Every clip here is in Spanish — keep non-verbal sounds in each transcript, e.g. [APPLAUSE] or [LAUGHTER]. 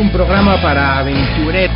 Un programa para aventureros.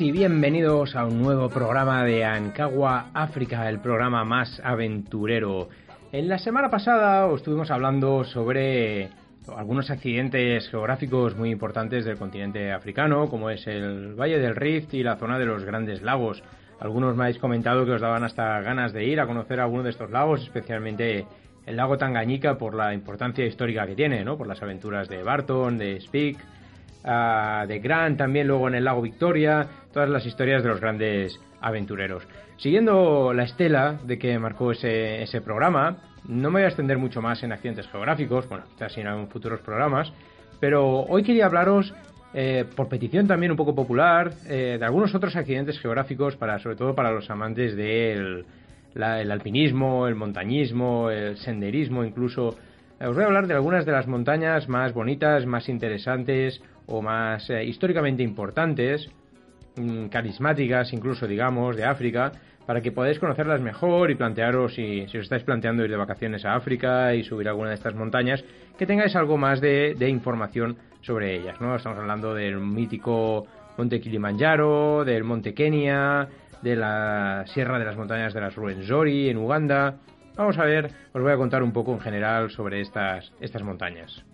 Y bienvenidos a un nuevo programa de Ancagua África, el programa más aventurero. En la semana pasada os estuvimos hablando sobre algunos accidentes geográficos muy importantes del continente africano, como es el Valle del Rift y la zona de los Grandes Lagos. Algunos me habéis comentado que os daban hasta ganas de ir a conocer alguno de estos lagos, especialmente el lago Tangañica por la importancia histórica que tiene, ¿no? Por las aventuras de Barton, de Speke, uh, de Grant, también luego en el lago Victoria, todas las historias de los grandes aventureros. Siguiendo la estela de que marcó ese, ese programa, no me voy a extender mucho más en accidentes geográficos, bueno, quizás en futuros programas, pero hoy quería hablaros eh, por petición también un poco popular, eh, de algunos otros accidentes geográficos, para, sobre todo para los amantes del el alpinismo, el montañismo, el senderismo incluso. Eh, os voy a hablar de algunas de las montañas más bonitas, más interesantes o más eh, históricamente importantes, mmm, carismáticas incluso, digamos, de África, para que podáis conocerlas mejor y plantearos, si, os estáis planteando ir de vacaciones a África y subir alguna de estas montañas, que tengáis algo más de, de información sobre ellas, ¿no? Estamos hablando del mítico Monte Kilimanjaro, del Monte Kenia, de la Sierra de las Montañas de las Ruwenzori en Uganda. Vamos a ver, os voy a contar un poco en general sobre estas, estas montañas.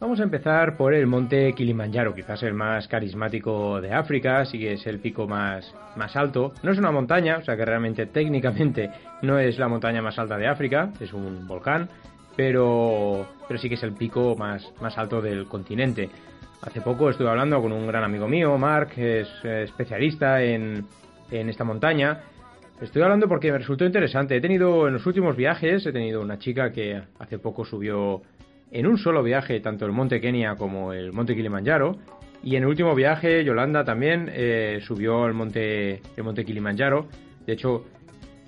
Vamos a empezar por el monte Kilimanjaro, quizás el más carismático de África, sí que es el pico más, más alto. No es una montaña, o sea que realmente técnicamente no es la montaña más alta de África, es un volcán, pero, pero sí que es el pico más, más alto del continente. Hace poco estuve hablando con un gran amigo mío, Mark, que es especialista en, en esta montaña. Estoy hablando porque me resultó interesante. He tenido en los últimos viajes, he tenido una chica que hace poco subió en un solo viaje tanto el monte Kenia como el monte Kilimanjaro. Y en el último viaje, Yolanda también eh, subió el monte, el monte Kilimanjaro. De hecho,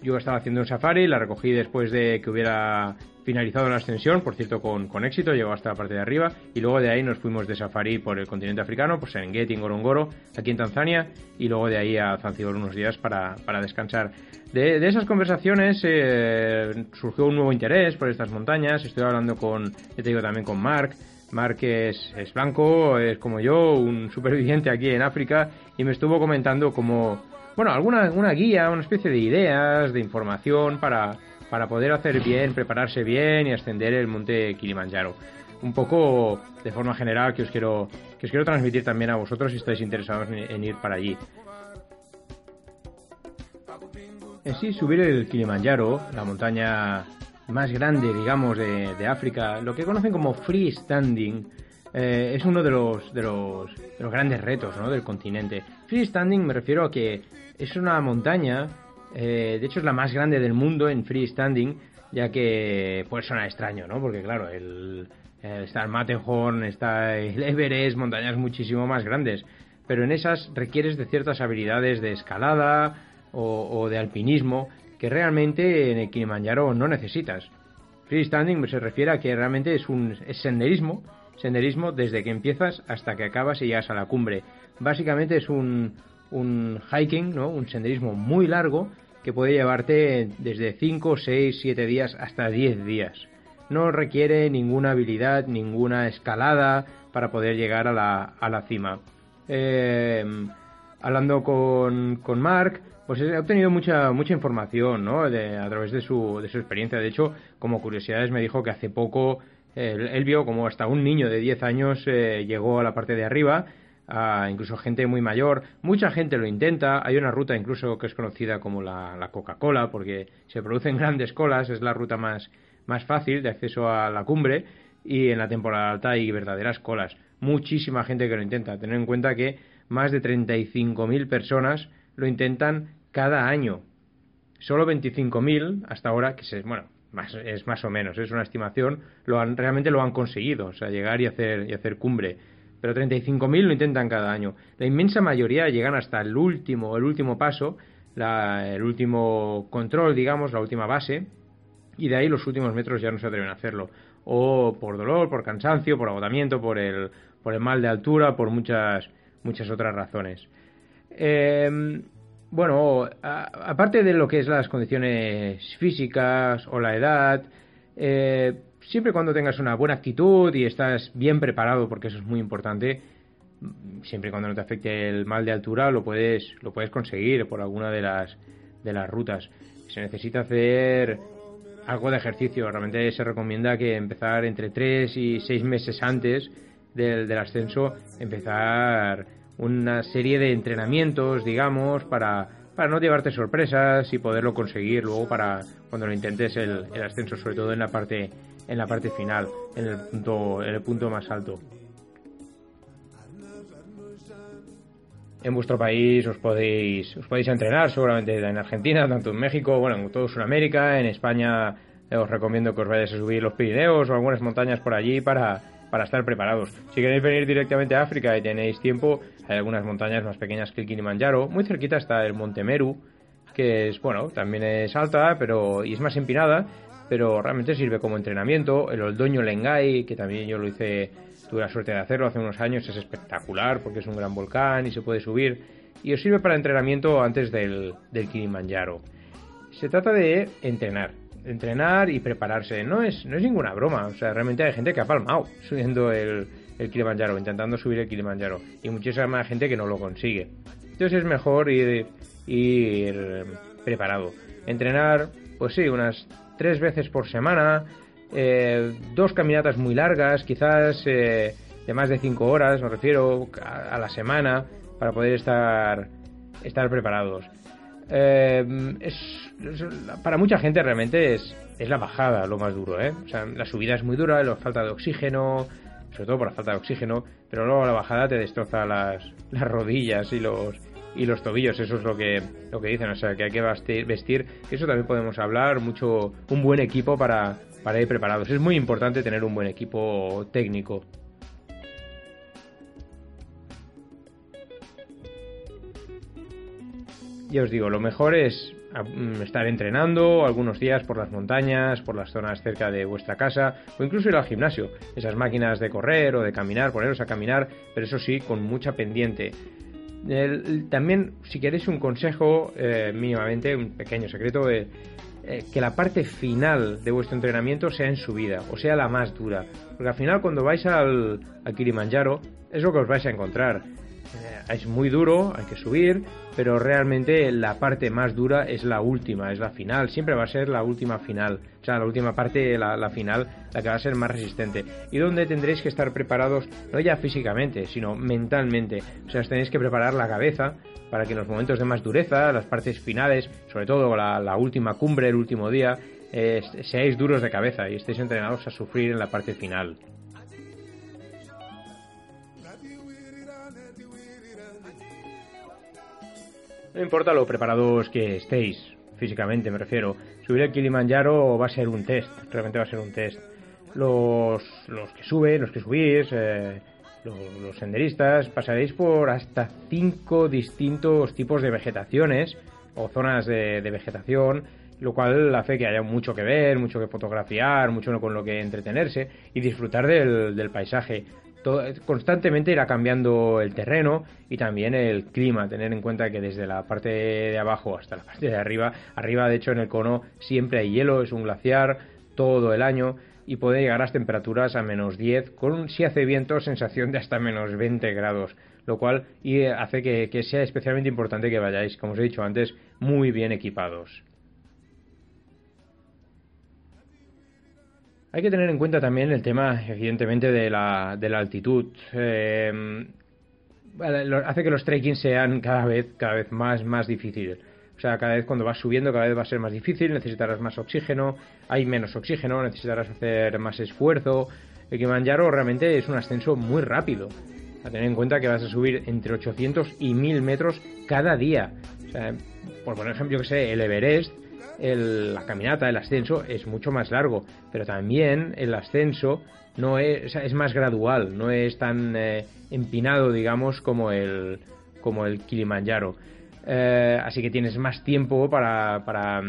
yo estaba haciendo un safari, la recogí después de que hubiera finalizado la ascensión, por cierto con, con, éxito, llegó hasta la parte de arriba y luego de ahí nos fuimos de safari por el continente africano, por Serengeti, Ngorongoro, aquí en Tanzania y luego de ahí a Zanzibar unos días para, para descansar. De, de, esas conversaciones eh, surgió un nuevo interés por estas montañas, estoy hablando con, te digo también con Mark, Mark es, es blanco, es como yo, un superviviente aquí en África y me estuvo comentando como, bueno, alguna una guía, una especie de ideas, de información para para poder hacer bien, prepararse bien y ascender el monte Kilimanjaro. Un poco de forma general que os quiero, que os quiero transmitir también a vosotros si estáis interesados en, ir para allí. En sí, subir el Kilimanjaro, la montaña más grande, digamos, de, África, lo que conocen como freestanding, eh, es uno de los, de los, de los grandes retos ¿no? del continente. Freestanding me refiero a que es una montaña eh, de hecho, es la más grande del mundo en freestanding, ya que puede sonar extraño, ¿no? Porque, claro, el, está el Matterhorn, está el [LAUGHS] Everest, montañas muchísimo más grandes. Pero en esas requieres de ciertas habilidades de escalada o, de alpinismo que realmente en el Kilimanjaro no necesitas. Freestanding se refiere a que realmente es un senderismo, senderismo desde que empiezas hasta que acabas y llegas a la cumbre. Básicamente es un, un hiking, ¿no? un senderismo muy largo que puede llevarte desde 5, 6, 7 días hasta 10 días. No requiere ninguna habilidad, ninguna escalada para poder llegar a la, a la cima. Eh, hablando con, con Mark, pues he obtenido mucha, mucha información ¿no? a través de su, de su experiencia. De hecho, como curiosidades, me dijo que hace poco él, vio como hasta un niño de 10 años eh, llegó a la parte de arriba incluso gente muy mayor. Mucha gente lo intenta. Hay una ruta incluso que es conocida como la, Coca-Cola porque se producen [LAUGHS] grandes colas. Es la ruta más, más fácil de acceso a la cumbre y en la temporada alta hay verdaderas colas. Muchísima gente que lo intenta. Tener en cuenta que más de 35.000 personas lo intentan cada año. Solo 25.000 hasta ahora, que se, bueno, más, es más o menos, es una estimación, lo han, realmente lo han conseguido, o sea, llegar y hacer, y hacer cumbre pero 35.000 lo intentan cada año. La inmensa mayoría llegan hasta el último, el último paso, el último control, digamos, la última base, y de ahí los últimos metros ya no se atreven a hacerlo. O por dolor, por cansancio, por agotamiento, por el, por el mal de altura, por muchas, muchas otras razones. Em, bueno, aparte de lo que es las condiciones físicas o la edad, eh, siempre cuando tengas una buena actitud y estás bien preparado, porque eso es muy importante, siempre cuando no te afecte el mal de altura, lo puedes, lo puedes conseguir por alguna de las, de las rutas. Se necesita hacer algo de ejercicio. Realmente se recomienda que empezar entre 3 y 6 meses antes del, del ascenso, empezar una serie de entrenamientos, digamos, para, para no llevarte sorpresas y poderlo conseguir luego para cuando lo intentes el, ascenso, sobre todo en la parte en la parte final, en el punto, en el punto más alto. En vuestro país os podéis, os podéis entrenar, seguramente en Argentina, tanto en México, bueno, en todo Sudamérica, en España eh, os recomiendo que os vayáis a subir los Pirineos o algunas montañas por allí para, para estar preparados. Si queréis venir directamente a África y tenéis tiempo, hay algunas montañas más pequeñas que el Kilimanjaro. Muy cerquita está el Monte Meru, que es, bueno, también es alta, pero y es más empinada, pero realmente sirve como entrenamiento. El Oldoño Lengai, que también yo lo hice, tuve la suerte de hacerlo hace unos años, es espectacular porque es un gran volcán y se puede subir. Y os sirve para entrenamiento antes del, del Kilimanjaro. Se trata de entrenar, entrenar y prepararse. No es, no es ninguna broma, o sea, realmente hay gente que ha palmado subiendo el, Kilimanjaro, intentando subir el Kilimanjaro. Y muchísima gente que no lo consigue. Entonces es mejor ir, ir preparado. Entrenar, pues sí, unas tres veces por semana, eh, dos caminatas muy largas, quizás eh, de más de cinco horas, me refiero a, la semana, para poder estar, estar preparados. Eh, para mucha gente realmente es, es la bajada lo más duro, ¿eh? O sea, la subida es muy dura, la falta de oxígeno, sobre todo por la falta de oxígeno, pero luego la bajada te destroza las, las rodillas y los, y los tobillos, eso es lo que, lo que dicen, o sea, que hay que vestir, vestir, eso también podemos hablar, mucho, un buen equipo para, para ir preparados. Es muy importante tener un buen equipo técnico. Ya os digo, lo mejor es mm, estar entrenando algunos días por las montañas, por las zonas cerca de vuestra casa o incluso ir al gimnasio. Esas máquinas de correr o de caminar, poneros a caminar, pero eso sí, con mucha pendiente. también, si queréis un consejo, eh, mínimamente, un pequeño secreto, eh, que la parte final de vuestro entrenamiento sea en subida, o sea la más dura. Porque al final cuando vais al, al Kilimanjaro es lo que os vais a encontrar es muy duro, hay que subir, pero realmente la parte más dura es la última, es la final, siempre va a ser la última final, o sea, la última parte, la, la final, la que va a ser más resistente, y donde tendréis que estar preparados, no ya físicamente, sino mentalmente, o sea, os tenéis que preparar la cabeza para que en los momentos de más dureza, las partes finales, sobre todo la, última cumbre, el último día, eh, seáis duros de cabeza y estéis entrenados a sufrir en la parte final. No importa lo preparados que estéis, físicamente me refiero. Subir el Kilimanjaro va a ser un test, realmente va a ser un test. Los, los que suben, los que subís, eh, los, senderistas, pasaréis por hasta cinco distintos tipos de vegetaciones o zonas de, vegetación, lo cual hace que haya mucho que ver, mucho que fotografiar, mucho con lo que entretenerse y disfrutar del, del paisaje constantemente irá cambiando el terreno y también el clima. Tener en cuenta que desde la parte de abajo hasta la parte de arriba, arriba de hecho en el cono siempre hay hielo, es un glaciar todo el año y puede llegar a las temperaturas a menos 10 con si hace viento sensación de hasta menos 20 grados lo cual hace que sea especialmente importante que vayáis como os he dicho antes muy bien equipados Hay que tener en cuenta también el tema, evidentemente, de la, de la altitud. Eh, hace que los trekking sean cada vez, cada vez más, más difíciles. O sea, cada vez cuando vas subiendo, cada vez va a ser más difícil, necesitarás más oxígeno, hay menos oxígeno, necesitarás hacer más esfuerzo. El Kilimanjaro realmente es un ascenso muy rápido. A tener en cuenta que vas a subir entre 800 y 1000 metros cada día. O sea, por poner ejemplo, que sé, el Everest la caminata, el ascenso es mucho más largo, pero también el ascenso no es, más gradual, no es tan eh, empinado, digamos, como el, como el Kilimanjaro. Eh, así que tienes más tiempo para, para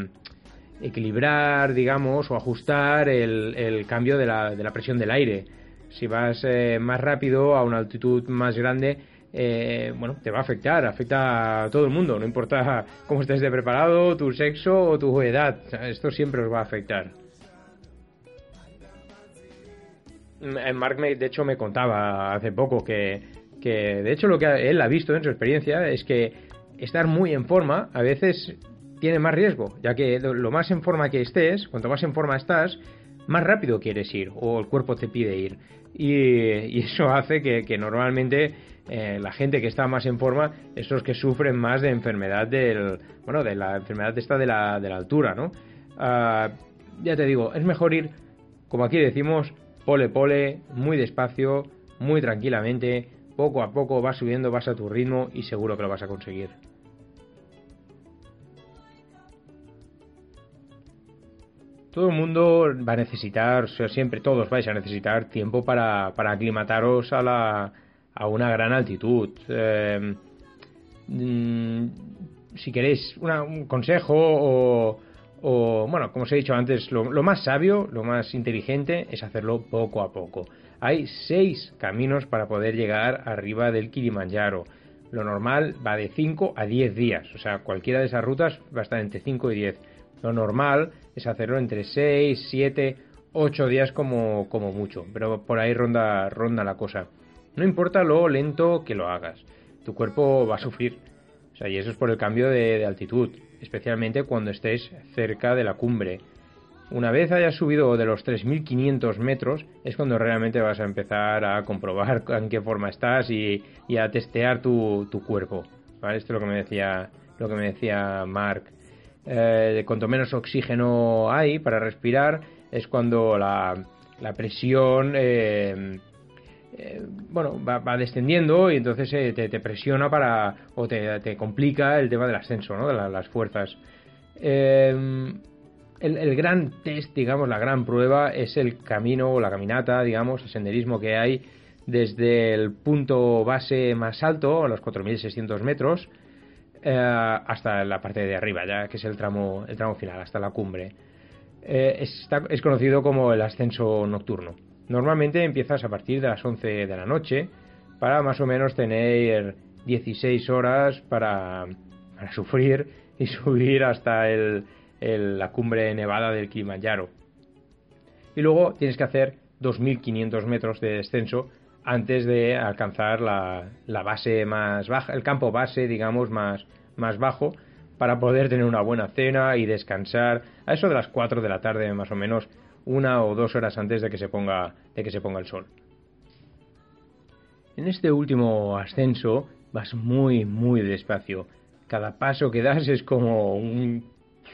equilibrar, digamos, o ajustar el, el cambio de la, de la, presión del aire. Si vas eh, más rápido a una altitud más grande, eh, bueno, te va a afectar, afecta a todo el mundo, no importa cómo estés de preparado, tu sexo o tu edad, esto siempre os va a afectar. Mm, Mark, de hecho, me contaba hace poco que, que, de hecho, lo que él ha visto en su experiencia es que estar muy en forma a veces tiene más riesgo, ya que lo más en forma que estés, cuanto más en forma estás, más rápido quieres ir o el cuerpo te pide ir. Y, eso hace que normalmente eh, la gente que está más en forma, esos que sufren más de enfermedad del, bueno, de la enfermedad esta de la, de la altura, ¿no? Ah, ya te digo, es mejor ir, como aquí decimos, pole pole, muy despacio, muy tranquilamente, poco a poco vas subiendo, vas a tu ritmo y seguro que lo vas a conseguir. Todo el mundo va a necesitar, o sea, siempre todos vais a necesitar tiempo para, para aclimataros a la, a una gran altitud. Eh, mm, si queréis un consejo o, bueno, como os he dicho antes, lo, más sabio, lo más inteligente es hacerlo poco a poco. Hay seis caminos para poder llegar arriba del Kilimanjaro. Lo normal va de 5 a 10 días, o sea, cualquiera de esas rutas va a estar entre 5 y 10. Lo normal es hacerlo entre 6, 7, 8 días como, como mucho, pero por ahí ronda, ronda la cosa. No importa lo lento que lo hagas, tu cuerpo va a sufrir. O sea, y eso es por el cambio de, altitud, especialmente cuando estés cerca de la cumbre. Una vez hayas subido de los 3.500 metros, es cuando realmente vas a empezar a comprobar [LAUGHS] en qué forma estás y, a testear tu, cuerpo. ¿vale? Esto es lo que me decía, lo que me decía Mark. Eh, cuanto menos oxígeno hay para respirar, es cuando la, presión eh, eh, bueno, va, descendiendo y entonces eh, te, presiona para o te, complica el tema del ascenso, ¿no? De las fuerzas. Eh, el, gran test, digamos, la gran prueba es el camino o la caminata, digamos, el senderismo que hay desde el punto base más alto, a los 4.600 metros, eh, hasta la parte de arriba, ya que es el tramo, el tramo final, hasta la cumbre. Eh, es conocido como el ascenso nocturno. Normalmente empiezas a partir de las 11 de la noche para más o menos tener 16 horas para, sufrir y [LAUGHS] subir hasta la cumbre nevada del Kilimanjaro. Y luego tienes que hacer 2.500 metros de descenso antes de alcanzar la, base más baja, el campo base, digamos, más, más bajo, para poder tener una buena cena y descansar a eso de las 4 de la tarde más o menos una o dos horas antes de que se ponga, de que se ponga el sol. En este último ascenso vas muy, muy despacio. Cada paso que das es como un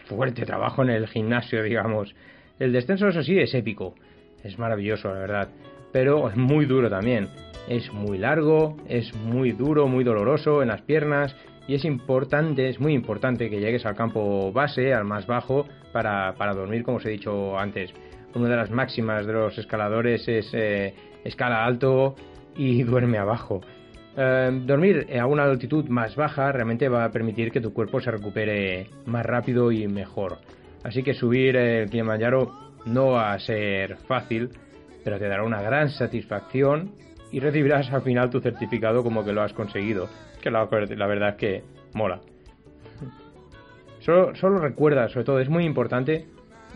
fuerte trabajo en el gimnasio, digamos. El descenso, eso sí, es épico. Es maravilloso, la verdad. Pero es muy duro también. Es muy largo, es muy duro, muy doloroso en las piernas. Y es importante, es muy importante que llegues al campo base, al más bajo, para, para dormir, como os he dicho antes una de las máximas de los escaladores es eh, escala alto y [LAUGHS] duerme abajo. Eh, dormir a una altitud más baja realmente va a permitir que tu cuerpo se recupere más rápido y mejor. Así que subir el Kilimanjaro no va a ser fácil, pero te dará una gran satisfacción y recibirás al final tu certificado como que lo has conseguido. Que la, verdad es que mola. [LAUGHS] Solo, recuerda, sobre todo, es muy importante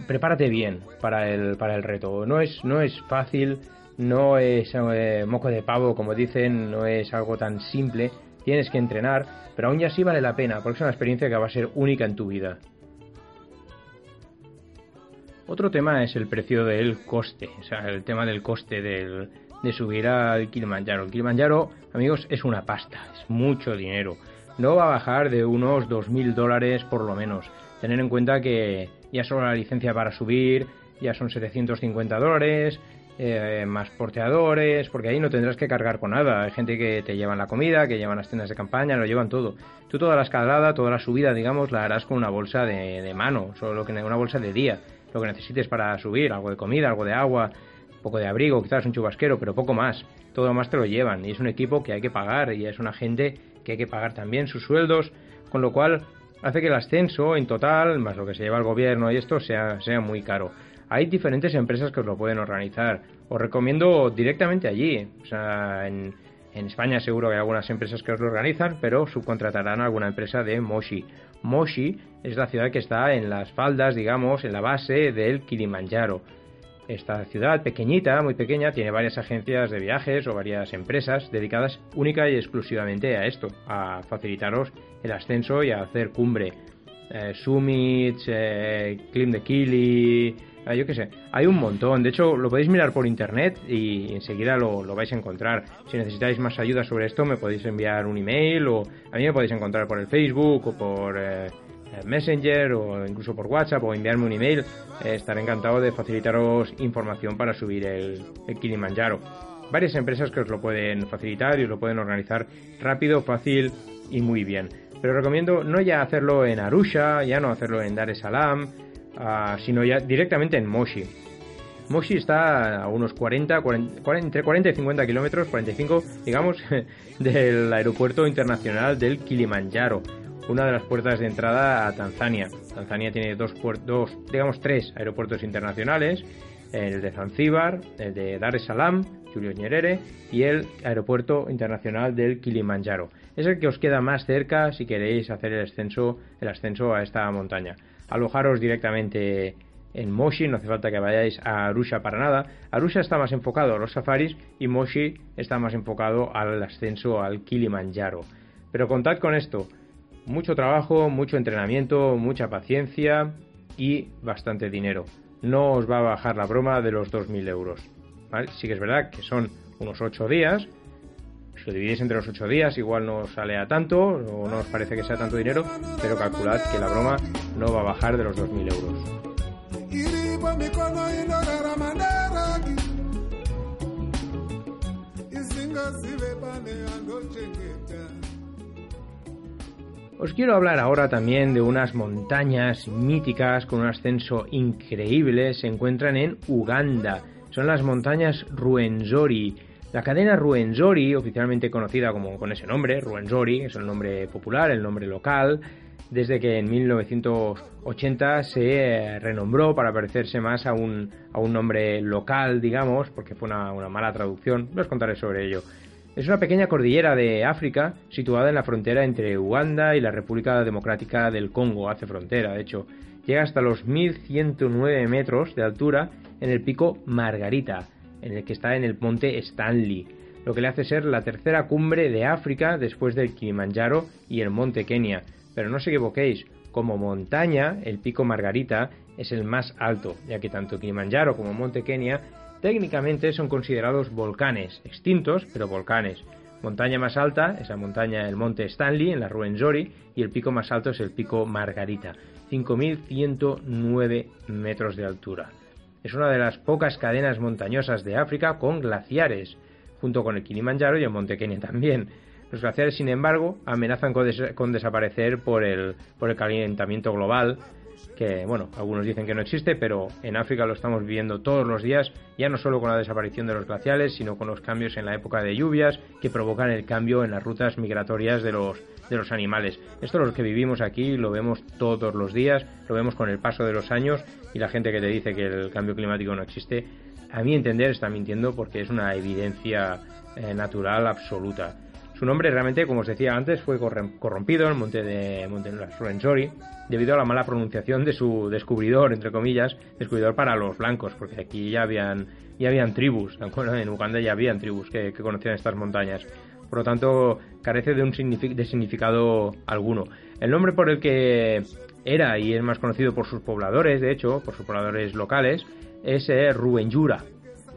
prepárate bien para el, para el reto. No es, no es fácil, no es eh, moco de pavo, como dicen, no es algo tan simple. Tienes que entrenar, pero aún así vale la pena, porque es una experiencia que va a ser única en tu vida. Otro tema es el precio del coste, o sea, el tema del coste del, de subir al Kilimanjaro. El Kilimanjaro, amigos, es una pasta, es mucho dinero. No va a bajar de unos 2.000 dólares por lo menos. Tener en cuenta que ya solo la licencia para subir ya son 750 dólares, eh, más porteadores, porque ahí no tendrás que cargar con nada. Hay gente que te llevan la comida, que llevan las tiendas de campaña, lo llevan todo. Tú toda la escalada, toda la subida, digamos, la harás con una bolsa de, mano, solo que una bolsa de día, lo que necesites para subir, algo de comida, algo de agua, un poco de abrigo, quizás un chubasquero, pero poco más. Todo lo más te lo llevan y es un equipo que hay que pagar y es una gente que hay que pagar también sus sueldos, con lo cual hace que el ascenso en total, más lo que se lleva el gobierno y esto, sea, sea muy caro. Hay diferentes empresas que os lo pueden organizar. Os recomiendo directamente allí. O sea, en, en España seguro que hay algunas empresas que os lo organizan, pero subcontratarán a alguna empresa de Moshi. Moshi es la ciudad que está en las faldas, digamos, en la base del Kilimanjaro. Esta ciudad pequeñita, muy pequeña, tiene varias agencias de viajes o varias empresas dedicadas única y exclusivamente a esto, a facilitaros el ascenso y a hacer cumbre. Eh, summits, eh, Climb de Kili, eh, yo qué sé, hay un montón. De hecho, lo podéis mirar por internet y enseguida lo, lo, vais a encontrar. Si necesitáis más ayuda sobre esto, me podéis enviar un email o a mí me podéis encontrar por el Facebook o por Messenger o incluso por WhatsApp o enviarme un email. Eh, estaré encantado de facilitaros información para subir el, Kilimanjaro. Varias empresas que os lo pueden facilitar y os lo pueden organizar rápido, fácil y muy bien. Pero recomiendo no ya hacerlo en Arusha, ya no hacerlo en Dar es Salaam, ah, sino ya directamente en Moshi. Moshi está a unos 40, 40, entre 40 y 50 kilómetros, 45 digamos, [LAUGHS] del aeropuerto internacional del Kilimanjaro una de las puertas de entrada a Tanzania. Tanzania tiene dos, dos digamos tres aeropuertos internacionales, el de Zanzíbar, el de Dar es Salaam, Julius Nyerere y el aeropuerto internacional del Kilimanjaro. Es el que os queda más cerca si queréis hacer el ascenso, el ascenso a esta montaña. Alojaros directamente en Moshi, no hace falta que vayáis a Arusha para nada. Arusha está más enfocado a los safaris y Moshi está más enfocado al ascenso al Kilimanjaro. Pero contad con esto, mucho trabajo, mucho entrenamiento, mucha paciencia y bastante dinero. No os va a bajar la broma de los 2.000 euros. Sí que es verdad que son unos 8 días. Si lo dividís entre los 8 días, igual no os sale a tanto o no os parece que sea tanto dinero, pero calculad que la broma no va a bajar de los 2.000 euros. Os quiero hablar ahora también de unas montañas míticas con un ascenso increíble. Se encuentran en Uganda. Son las montañas Ruenzori. La cadena Ruenzori, oficialmente conocida como con ese nombre, Ruenzori, es el nombre popular, el nombre local, desde que en 1980 se renombró para parecerse más a un, a un nombre local, digamos, porque fue una, una mala traducción. os contaré sobre ello. Es una pequeña cordillera de África situada en la frontera entre Uganda y la República Democrática del Congo, hace frontera, de hecho. Llega hasta los 1109 metros de altura en el pico Margarita, en el que está en el monte Stanley, lo que le hace ser la tercera cumbre de África después del Kilimanjaro y el monte Kenia. Pero no os equivoquéis, como montaña, el pico Margarita es el más alto, ya que tanto Kilimanjaro como Monte Kenia Técnicamente son considerados volcanes, extintos, pero volcanes. Montaña más alta es la montaña del monte Stanley en la Ruenzori y el pico más alto es el pico Margarita, 5.109 metros de altura. Es una de las pocas cadenas montañosas de África con glaciares, junto con el Kilimanjaro y el monte Kenia también. Los glaciares, sin embargo, amenazan con, desaparecer por el, por el calentamiento global que, bueno, algunos dicen que no existe, pero en África lo estamos viviendo todos los días, ya no solo con la desaparición de los glaciales, sino con los cambios en la época de lluvias que provocan el cambio en las rutas migratorias de los, de los animales. Esto es lo que vivimos aquí, lo vemos todos los días, lo vemos con el paso de los años y la gente que te dice que el cambio climático no existe, a mi entender está mintiendo porque es una evidencia eh, natural absoluta. Su nombre realmente, como os decía antes, fue corrompido el monte de Monte debido a la mala pronunciación de su descubridor, entre comillas, descubridor para los blancos, porque aquí ya habían, ya habían tribus, en Uganda ya habían tribus que, conocían estas montañas. Por lo tanto, carece de un significado alguno. El nombre por el que era y es más conocido por sus pobladores, de hecho, por sus pobladores locales, es eh, Ruenyura.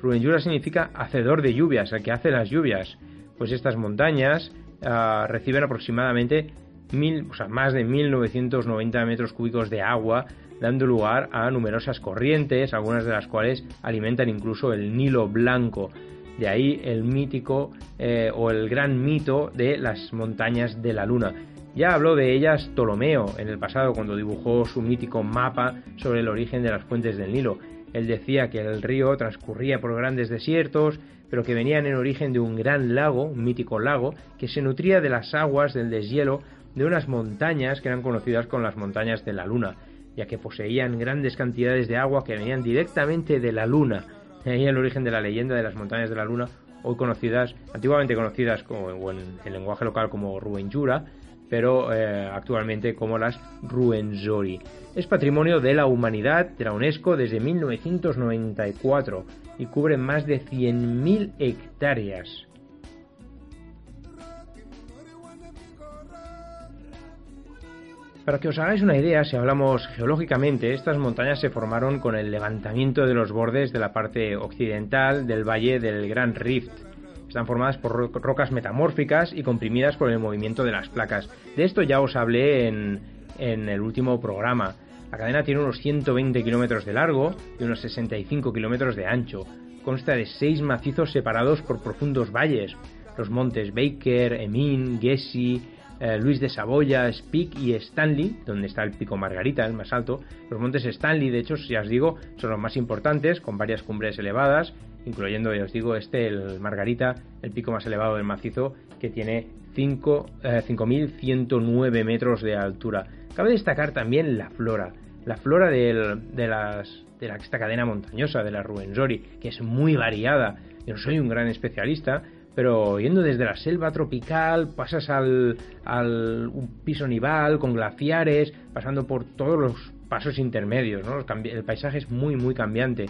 Ruenyura significa hacedor de lluvias, el que hace las lluvias pues estas montañas ah, reciben aproximadamente o más de 1990 metros cúbicos de agua, dando lugar a numerosas corrientes, algunas de las cuales alimentan incluso el Nilo Blanco. De ahí el mítico eh, o el gran mito de las montañas de la luna. Ya habló de ellas Ptolomeo en el pasado cuando dibujó su mítico mapa sobre el origen de las fuentes del Nilo. Él decía que el río transcurría por grandes desiertos, pero que venían en origen de un gran lago, un mítico lago, que se nutría de las aguas del deshielo de unas montañas que eran conocidas como las montañas de la Luna, ya que poseían grandes cantidades de agua que venían directamente de la Luna. El origen de la leyenda de las montañas de la Luna, hoy conocidas, antiguamente conocidas como, en el lenguaje local como Ruenjura, pero eh, actualmente como las Ruenzori. Es patrimonio de la humanidad de la UNESCO desde 1994 y cubre más de 100.000 hectáreas. Para que os hagáis una idea, si hablamos geológicamente, estas montañas se formaron con el levantamiento de los bordes de la parte occidental del valle del Gran Rift, están formadas por rocas metamórficas y comprimidas por el movimiento de las placas. De esto ya os hablé en, en el último programa. La cadena tiene unos 120 kilómetros de largo y unos 65 kilómetros de ancho. Consta de seis macizos separados por profundos valles. Los montes Baker, Emin, Gessi, eh, Luis de Saboya, Speak y Stanley, donde está el pico Margarita, el más alto. Los montes Stanley, de hecho, ya os digo, son los más importantes, con varias cumbres elevadas incluyendo, ya os digo, este, el Margarita, el pico más elevado del macizo, que tiene 5.109 eh, metros de altura. Cabe destacar también la flora, la flora de, de esta cadena montañosa, de la Ruenzori, que es muy variada. Yo no soy un gran especialista, pero yendo desde la selva tropical, pasas al, al un piso nival con glaciares, pasando por todos los pasos intermedios, ¿no? El paisaje es muy, muy cambiante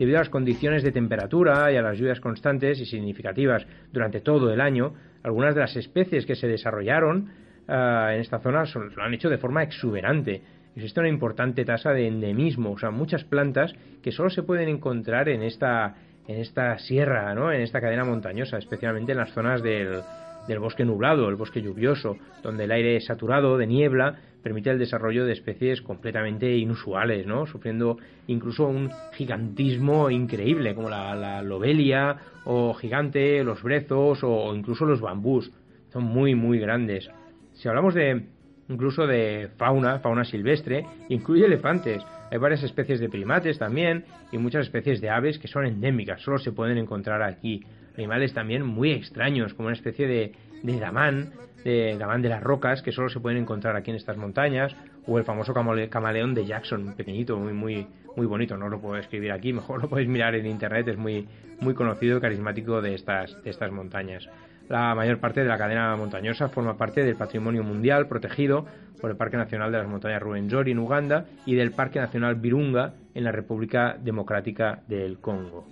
debido a las condiciones de temperatura y a las lluvias constantes y significativas durante todo el año, algunas de las especies que se desarrollaron ah, en esta zona lo han hecho de forma exuberante. Existe una importante tasa de endemismo, o sea, muchas plantas que solo se pueden encontrar en esta, en esta sierra, ¿no? en esta cadena montañosa, especialmente en las zonas del, del bosque nublado, el bosque lluvioso, donde el aire es saturado de niebla permite el desarrollo de especies completamente inusuales, ¿no? Sufriendo incluso un gigantismo increíble, como la, lobelia o gigante, los brezos o incluso los bambús. Son muy, muy grandes. Si hablamos de incluso de fauna, fauna silvestre, incluye elefantes. Hay varias especies de primates también y muchas especies de aves que son endémicas, solo se pueden encontrar aquí. animales también muy extraños, como una especie de, de damán, de damán de las rocas, que solo se pueden encontrar aquí en estas montañas, o el famoso camaleón de Jackson, pequeñito, muy, muy, muy bonito, no lo puedo escribir aquí, mejor lo podéis mirar en internet, es muy, muy conocido y carismático de estas, de estas montañas. La mayor parte de la cadena montañosa forma parte del patrimonio mundial protegido por el Parque Nacional de las Montañas Ruwenzori en Uganda y del Parque Nacional Virunga en la República Democrática del Congo.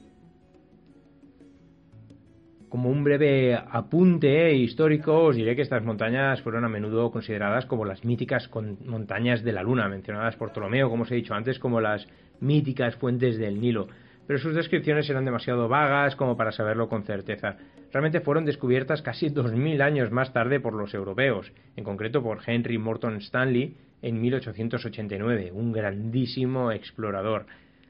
Como un breve apunte histórico, os diré que estas montañas fueron a menudo consideradas como las míticas montañas de la Luna, mencionadas por Ptolomeo, como os he dicho antes, como las míticas fuentes del Nilo pero sus descripciones eran demasiado vagas como para saberlo con certeza. Realmente fueron descubiertas casi 2.000 años más tarde por los europeos, en concreto por Henry Morton Stanley en 1889, un grandísimo explorador.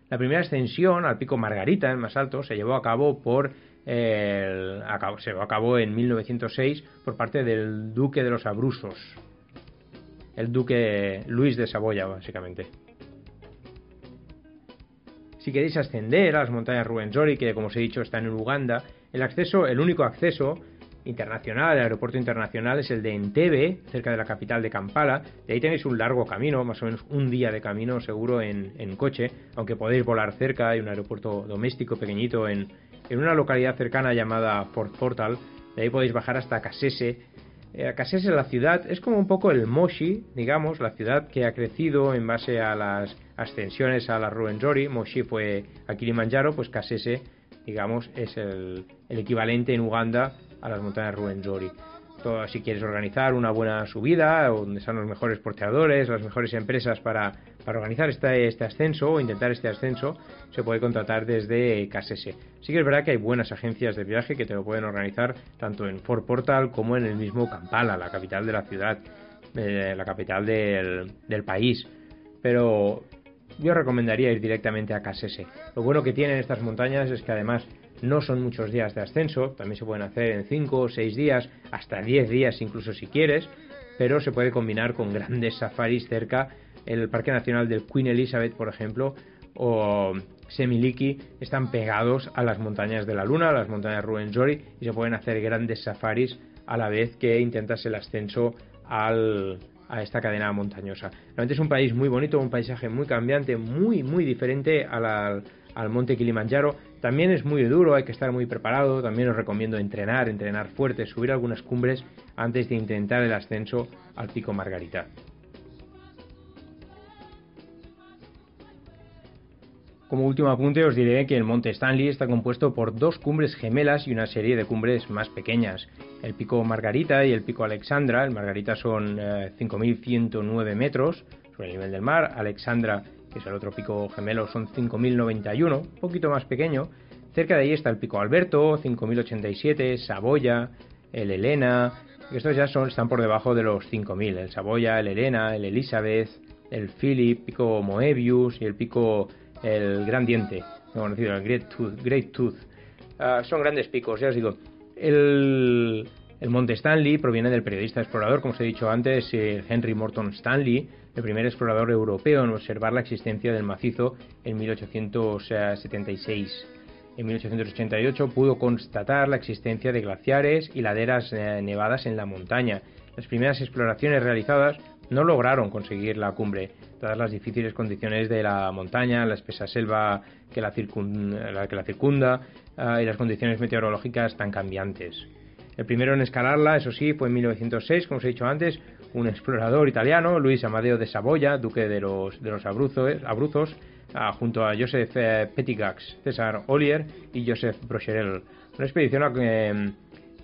La primera ascensión al pico Margarita, el más alto, se llevó a cabo por se en 1906 por parte del duque de los Abrusos, el duque Luis de Saboya, básicamente. Si queréis ascender a las montañas Ruwenzori, que como os he dicho están en Uganda, el acceso, el único acceso internacional, el aeropuerto internacional es el de Entebbe, cerca de la capital de Kampala. De ahí tenéis un largo camino, más o menos un día de camino seguro en, coche, aunque podéis volar cerca, hay un aeropuerto doméstico pequeñito en, una localidad cercana llamada Fort Portal. De ahí podéis bajar hasta Kasese. Eh, Kasese, la ciudad, es como un poco el Moshi, digamos, la ciudad que ha crecido en base a las ascensiones a la Ruwenzori, Moshi fue a Kilimanjaro, pues Kasese, digamos, es el, equivalente en Uganda a las montañas Ruwenzori. Todo, si quieres organizar una buena subida, donde están los mejores porteadores, las mejores empresas para, para organizar este, este, ascenso o intentar este ascenso, se puede contratar desde Kasese. Sí que es verdad que hay buenas agencias de viaje que te lo pueden organizar tanto en Fort Portal como en el mismo Kampala, la capital de la ciudad, eh, la capital del país. Pero yo recomendaría ir directamente a Casese. Lo bueno que tienen estas montañas es que además no son muchos días de ascenso, también se pueden hacer en 5 o 6 días, hasta 10 días incluso si quieres, pero se puede combinar con grandes safaris cerca. El Parque Nacional del Queen Elizabeth, por ejemplo, o Semiliki están pegados a las montañas de la Luna, a las montañas Ruwenzori, y se pueden hacer grandes safaris a la vez que intentas el ascenso al, a esta cadena montañosa. Realmente es un país muy bonito, un paisaje muy cambiante, muy, muy diferente al, monte Kilimanjaro. También es muy duro, hay que estar muy preparado. También os recomiendo entrenar, entrenar fuerte, subir algunas cumbres antes de intentar el ascenso al pico Margarita. Como último apunte os diré que el monte Stanley está compuesto por dos cumbres gemelas y una serie de cumbres más pequeñas. El pico Margarita y el pico Alexandra. El Margarita son 5.109 eh, metros sobre el nivel del mar. Alexandra, que es el otro pico gemelo, son 5.091, un poquito más pequeño. Cerca de ahí está el pico Alberto, 5.087, Saboya, el Elena. Estos ya son, están por debajo de los 5.000. El Saboya, el Elena, el Elizabeth, el Philip, pico Moebius y el pico el gran diente, conocido, el Great Tooth. Great Tooth. Ah, son grandes picos, ya os digo. El, el monte Stanley proviene del periodista explorador, como os he dicho antes, eh, Henry Morton Stanley, el primer explorador europeo en observar la existencia del macizo en 1876. En 1888 pudo constatar la existencia de glaciares y laderas eh, nevadas en la montaña. Las primeras exploraciones realizadas no lograron conseguir la cumbre, dadas las difíciles condiciones de la montaña, la espesa selva que la, que la circunda ah, y las condiciones meteorológicas tan cambiantes. El primero en escalarla, eso sí, fue en 1906, como os he dicho antes, un explorador italiano, Luis Amadeo de Saboya, duque de los, de los Abruzos, ah, junto a Joseph eh, Petigax, César Ollier y Joseph Brocherel. Una expedición a que,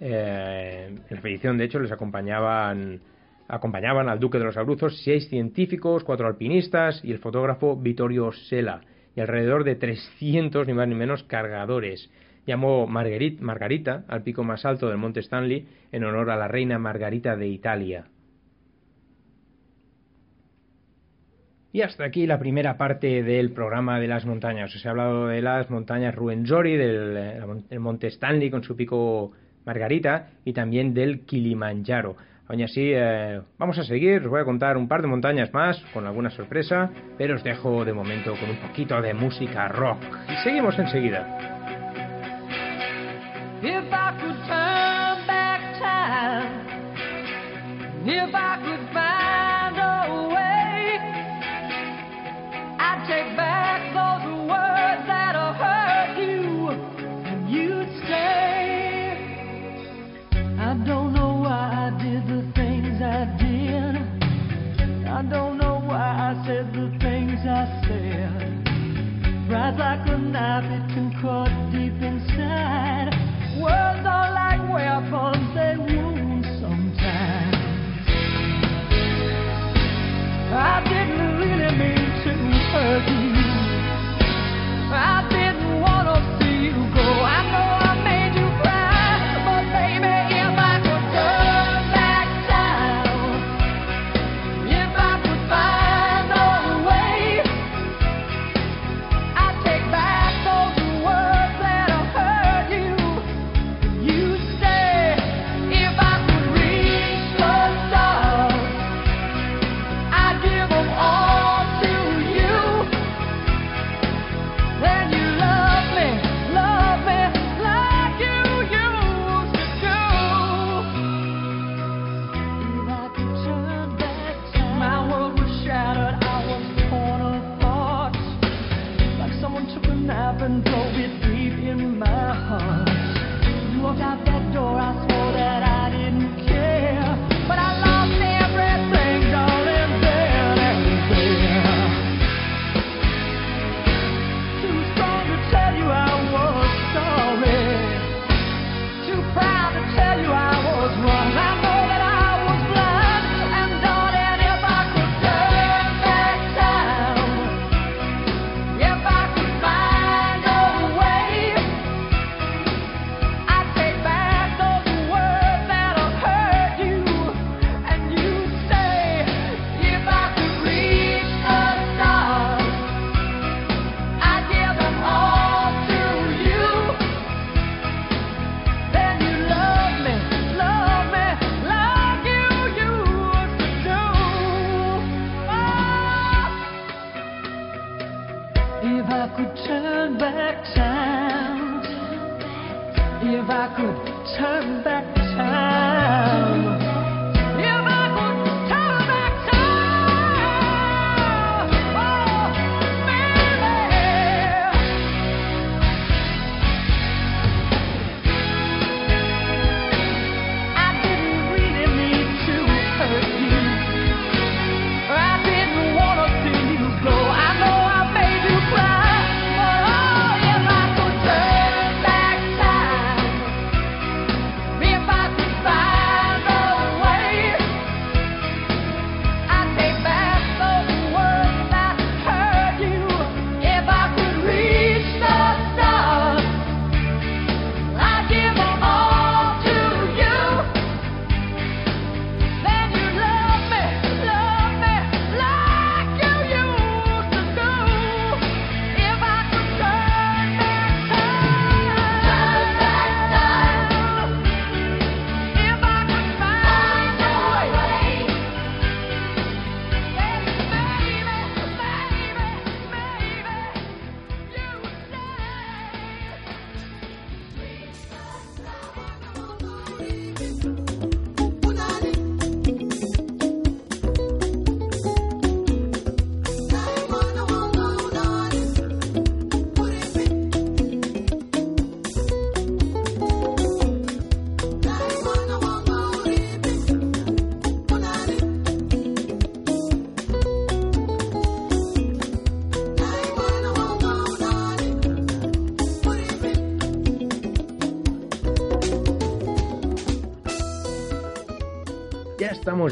eh, la expedición, de hecho, les acompañaban Acompañaban al duque de los Abruzos seis científicos, cuatro alpinistas y el fotógrafo Vittorio Sela, y alrededor de 300 ni más ni menos cargadores. Llamó Margarita al pico más alto del monte Stanley en honor a la reina Margarita de Italia. Y hasta aquí la primera parte del programa de las montañas. Os he hablado de las montañas Ruwenzori, del, del monte Stanley con su pico Margarita y también del Kilimanjaro. Aún así, eh, vamos a seguir, os voy a contar un par de montañas más con alguna sorpresa, pero os dejo de momento con un poquito de música rock. Y seguimos enseguida. Rise like a knife, it can deep inside. Words are like weapons, they wound sometimes. I didn't really mean to hurt you.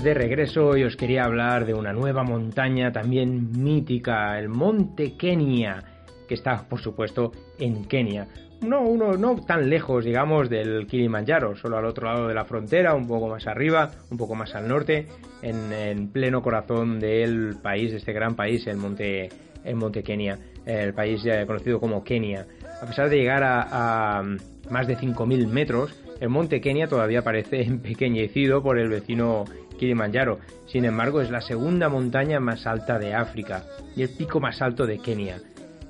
De regreso y os quería hablar de una nueva montaña también mítica, el Monte Kenia, que está, por supuesto, en Kenia. No, uno, no tan lejos, digamos, del Kilimanjaro, solo al otro lado de la frontera, un poco más arriba, un poco más al norte, en, pleno corazón del país, de este gran país, el Monte, el Monte Kenia, el país conocido como Kenia. A pesar de llegar a, a más de 5.000 metros, el monte Kenia todavía parece [LAUGHS] empequeñecido por el vecino Kilimanjaro. Sin embargo, es la segunda montaña más alta de África y el pico más alto de Kenia.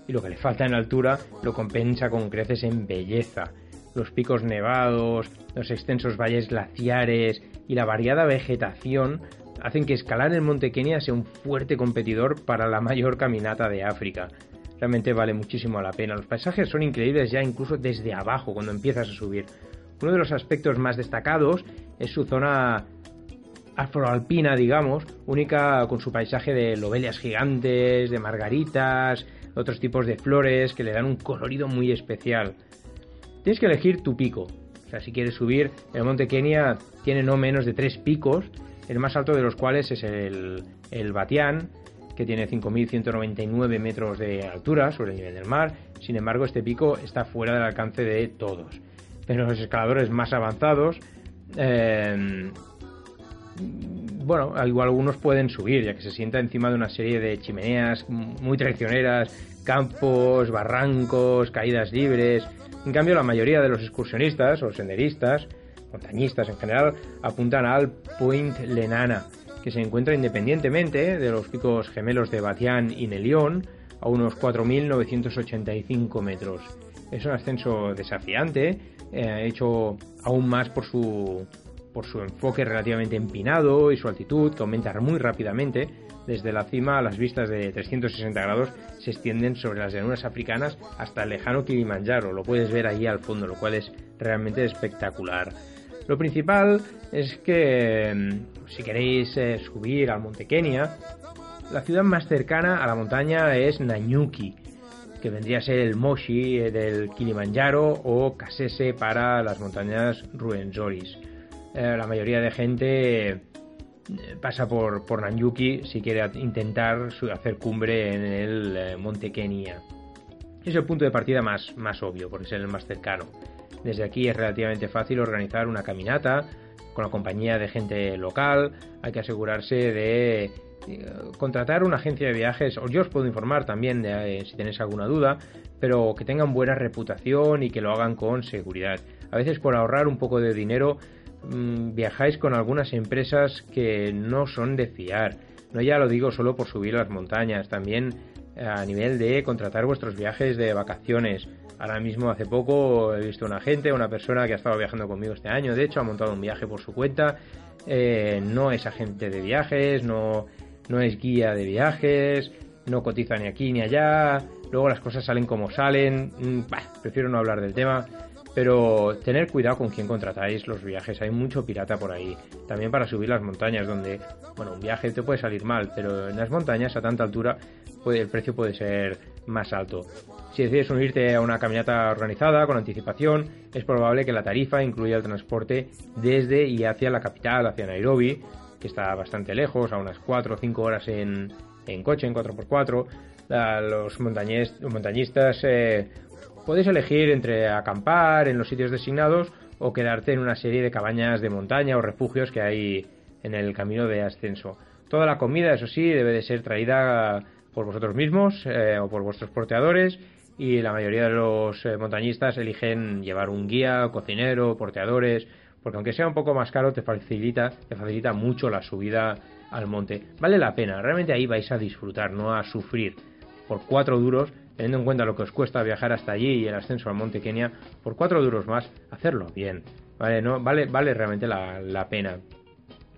Y lo que le falta en altura lo compensa con creces en belleza. los picos nevados, los extensos valles glaciares y la variada vegetación hacen que escalar el Monte Kenia sea un fuerte competidor para la mayor caminata de África. Realmente vale muchísimo la pena. Los paisajes son increíbles ya incluso desde abajo cuando empiezas a subir. Uno de los aspectos más destacados es su zona afroalpina, digamos, única con su paisaje de lobelias gigantes, de margaritas, otros tipos de flores que le dan un colorido muy especial. Tienes que elegir tu pico. O sea, si quieres subir, el monte Kenia tiene no menos de tres picos, el más alto de los cuales es el, el Batián, que tiene 5.199 metros de altura sobre el nivel del mar. Sin embargo, este pico está fuera del alcance de todos. Pero los escaladores más avanzados, eh, bueno, igual algunos pueden subir, ya que se sienta encima de una serie de chimeneas muy traicioneras, campos, barrancos, caídas libres. En cambio, la mayoría de los excursionistas o senderistas, montañistas en general, apuntan al Point Lenana, que se encuentra independientemente de los picos gemelos de Batián y Nelión, a unos 4.985 metros. Es un ascenso desafiante, eh, hecho aún más por su, por su enfoque relativamente empinado y su altitud, que aumenta muy rápidamente. Desde la cima, las vistas de 360 grados se extienden sobre las llanuras africanas hasta el lejano Kilimanjaro. Lo puedes ver allí al fondo, lo cual es realmente espectacular. Lo principal es que mm, si queréis eh, subir al Monte Kenia, la ciudad más cercana a la montaña es Nanyuki, que vendría a ser el Moshi eh, del Kilimanjaro o Kasese para las montañas Ruenzoris. Eh, la mayoría de gente pasa por, por Nanyuki si quiere intentar hacer cumbre en el Monte Kenia. Es el punto de partida más, más obvio, porque es el más cercano. Desde aquí es relativamente fácil organizar una caminata con la compañía de gente local. Hay que asegurarse de eh, contratar una agencia de viajes, yo os puedo informar también de, eh, si tenéis alguna duda, pero que tengan buena reputación y que lo hagan con seguridad. A veces por ahorrar un poco de dinero mm, viajáis con algunas empresas que no son de fiar. No ya lo digo solo por subir las montañas, también eh, a nivel de contratar vuestros viajes de vacaciones. Ahora mismo, hace poco, he visto una gente, una persona que ha estado viajando conmigo este año, de hecho, ha montado un viaje por su cuenta. Eh, no es agente de viajes, no, no es guía de viajes, no cotiza ni aquí ni allá. Luego las cosas salen como salen. Mm, prefiero no hablar del tema. Pero tener cuidado con quién contratáis los viajes. Hay mucho pirata por ahí. También para subir las montañas, donde, bueno, un viaje te puede salir mal, pero en las montañas a tanta altura el precio puede ser más alto. Si decides unirte a una caminata organizada con anticipación, es probable que la tarifa incluya el transporte desde y hacia la capital, hacia Nairobi, que está bastante lejos, a unas 4 o 5 horas en, coche, en 4x4. los, montañistas eh, podéis elegir entre acampar en los sitios designados o quedarte en una serie de cabañas de montaña o refugios que hay en el camino de ascenso. Toda la comida, eso sí, debe de ser traída por vosotros mismos eh, o por vuestros porteadores y la mayoría de los eh, montañistas eligen llevar un guía, cocinero, porteadores, porque aunque sea un poco más caro te facilita, te facilita mucho la subida al monte. Vale la pena, realmente ahí vais a disfrutar, no a sufrir. Por cuatro duros, teniendo en cuenta lo que os cuesta viajar hasta allí y el ascenso al monte Kenia, por cuatro duros más, hacerlo bien. Vale, vale, vale realmente la, pena.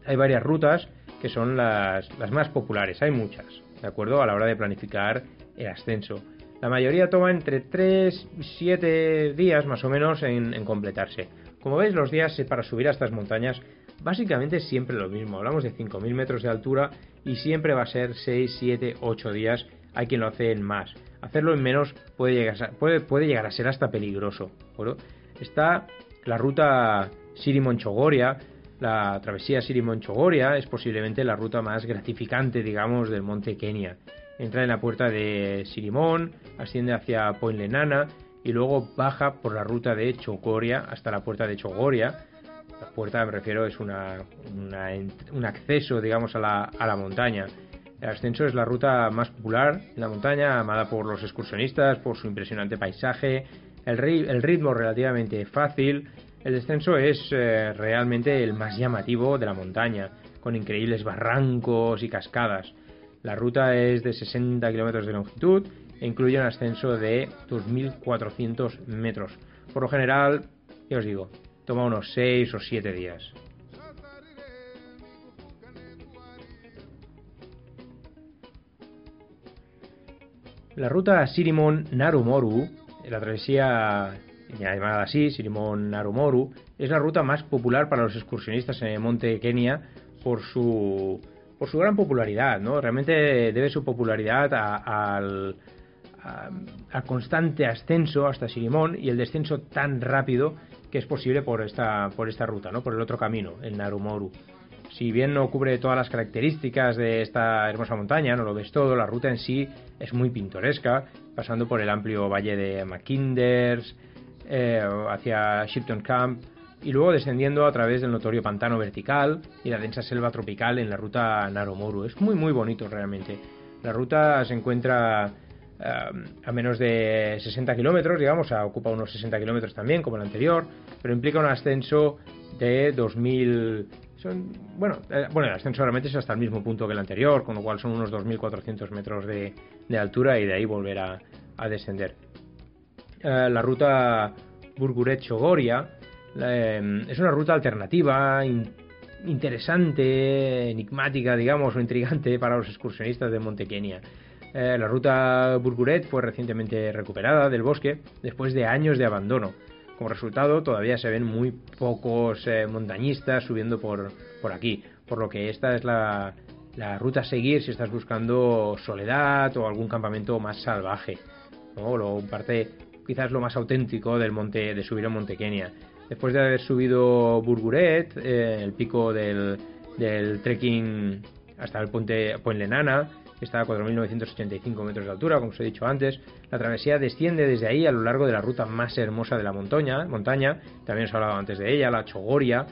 Hay varias rutas que son las, más populares, hay muchas, ¿de acuerdo? A la hora de planificar el ascenso. La mayoría toma entre 3 y 7 días más o menos en, completarse. Como veis, los días para subir a estas montañas básicamente es siempre lo mismo. Hablamos de 5.000 metros de altura y siempre va a ser 6, 7, 8 días. Hay quien lo hace en más. Hacerlo en menos puede llegar a, ser hasta peligroso. Está la ruta Siri-Monchogoria. La travesía Siri-Monchogoria es posiblemente la ruta más gratificante, digamos, del monte Kenia entra en la puerta de Sirimón, asciende hacia Point Lenana y luego baja por la ruta de Chogoria hasta la puerta de Chogoria. La puerta, me refiero, es un acceso, digamos, a la montaña. El ascenso es la ruta más popular en la montaña, amada por los excursionistas, por su impresionante paisaje, el, ritmo relativamente fácil. El descenso es eh, realmente el más llamativo de la montaña, con increíbles barrancos y cascadas. La ruta es de 60 kilómetros de longitud e incluye un ascenso de 2.400 metros. Por lo general, Ya os digo, toma unos 6 o 7 días. La ruta Sirimon-Narumoru, la travesía llamada así, Sirimon-Narumoru, es la ruta más popular para los excursionistas en el monte Kenia por su, por su gran popularidad, ¿no? Realmente debe su popularidad al, constante ascenso hasta Sirimón y el descenso tan rápido que es posible por esta, por esta ruta, ¿no? por el otro camino, el Narumoru. Si bien no cubre todas las características de esta hermosa montaña, no lo ves todo, la ruta en sí es muy pintoresca, pasando por el amplio valle de Mackinders, eh, hacia Shipton Camp, y luego descendiendo a través del notorio pantano vertical y la densa selva tropical en la ruta Narumoru. Es muy muy bonito realmente. La ruta se encuentra eh, a menos de 60 kilómetros, digamos, ocupa unos 60 kilómetros también como el anterior, pero implica un ascenso de 2000 bueno, eh, bueno, el ascenso realmente es hasta el mismo punto que el anterior, con lo cual son unos 2.400 metros de, altura y de ahí volver a, descender. Eh, la ruta Burguret-Chogoria eh, es una ruta alternativa, interesante, enigmática, digamos, o intrigante [LAUGHS] para los excursionistas de Monte Kenia. la ruta Burguret fue recientemente recuperada del bosque después de años de abandono. Como resultado, todavía se ven muy pocos eh, montañistas subiendo por, por aquí, por lo que esta es la, la, ruta a seguir si estás buscando soledad o algún campamento más salvaje, ¿no? lo, parte quizás lo más auténtico del monte de subir a Monte Kenia. Después de haber subido Burguret, eh, el pico del, del trekking hasta el puente Lenana, que está a 4.985 metros de altura, como os he dicho antes. La travesía desciende desde ahí a lo largo de la ruta más hermosa de la montaña, montaña también os he hablado antes de ella, la Chogoria.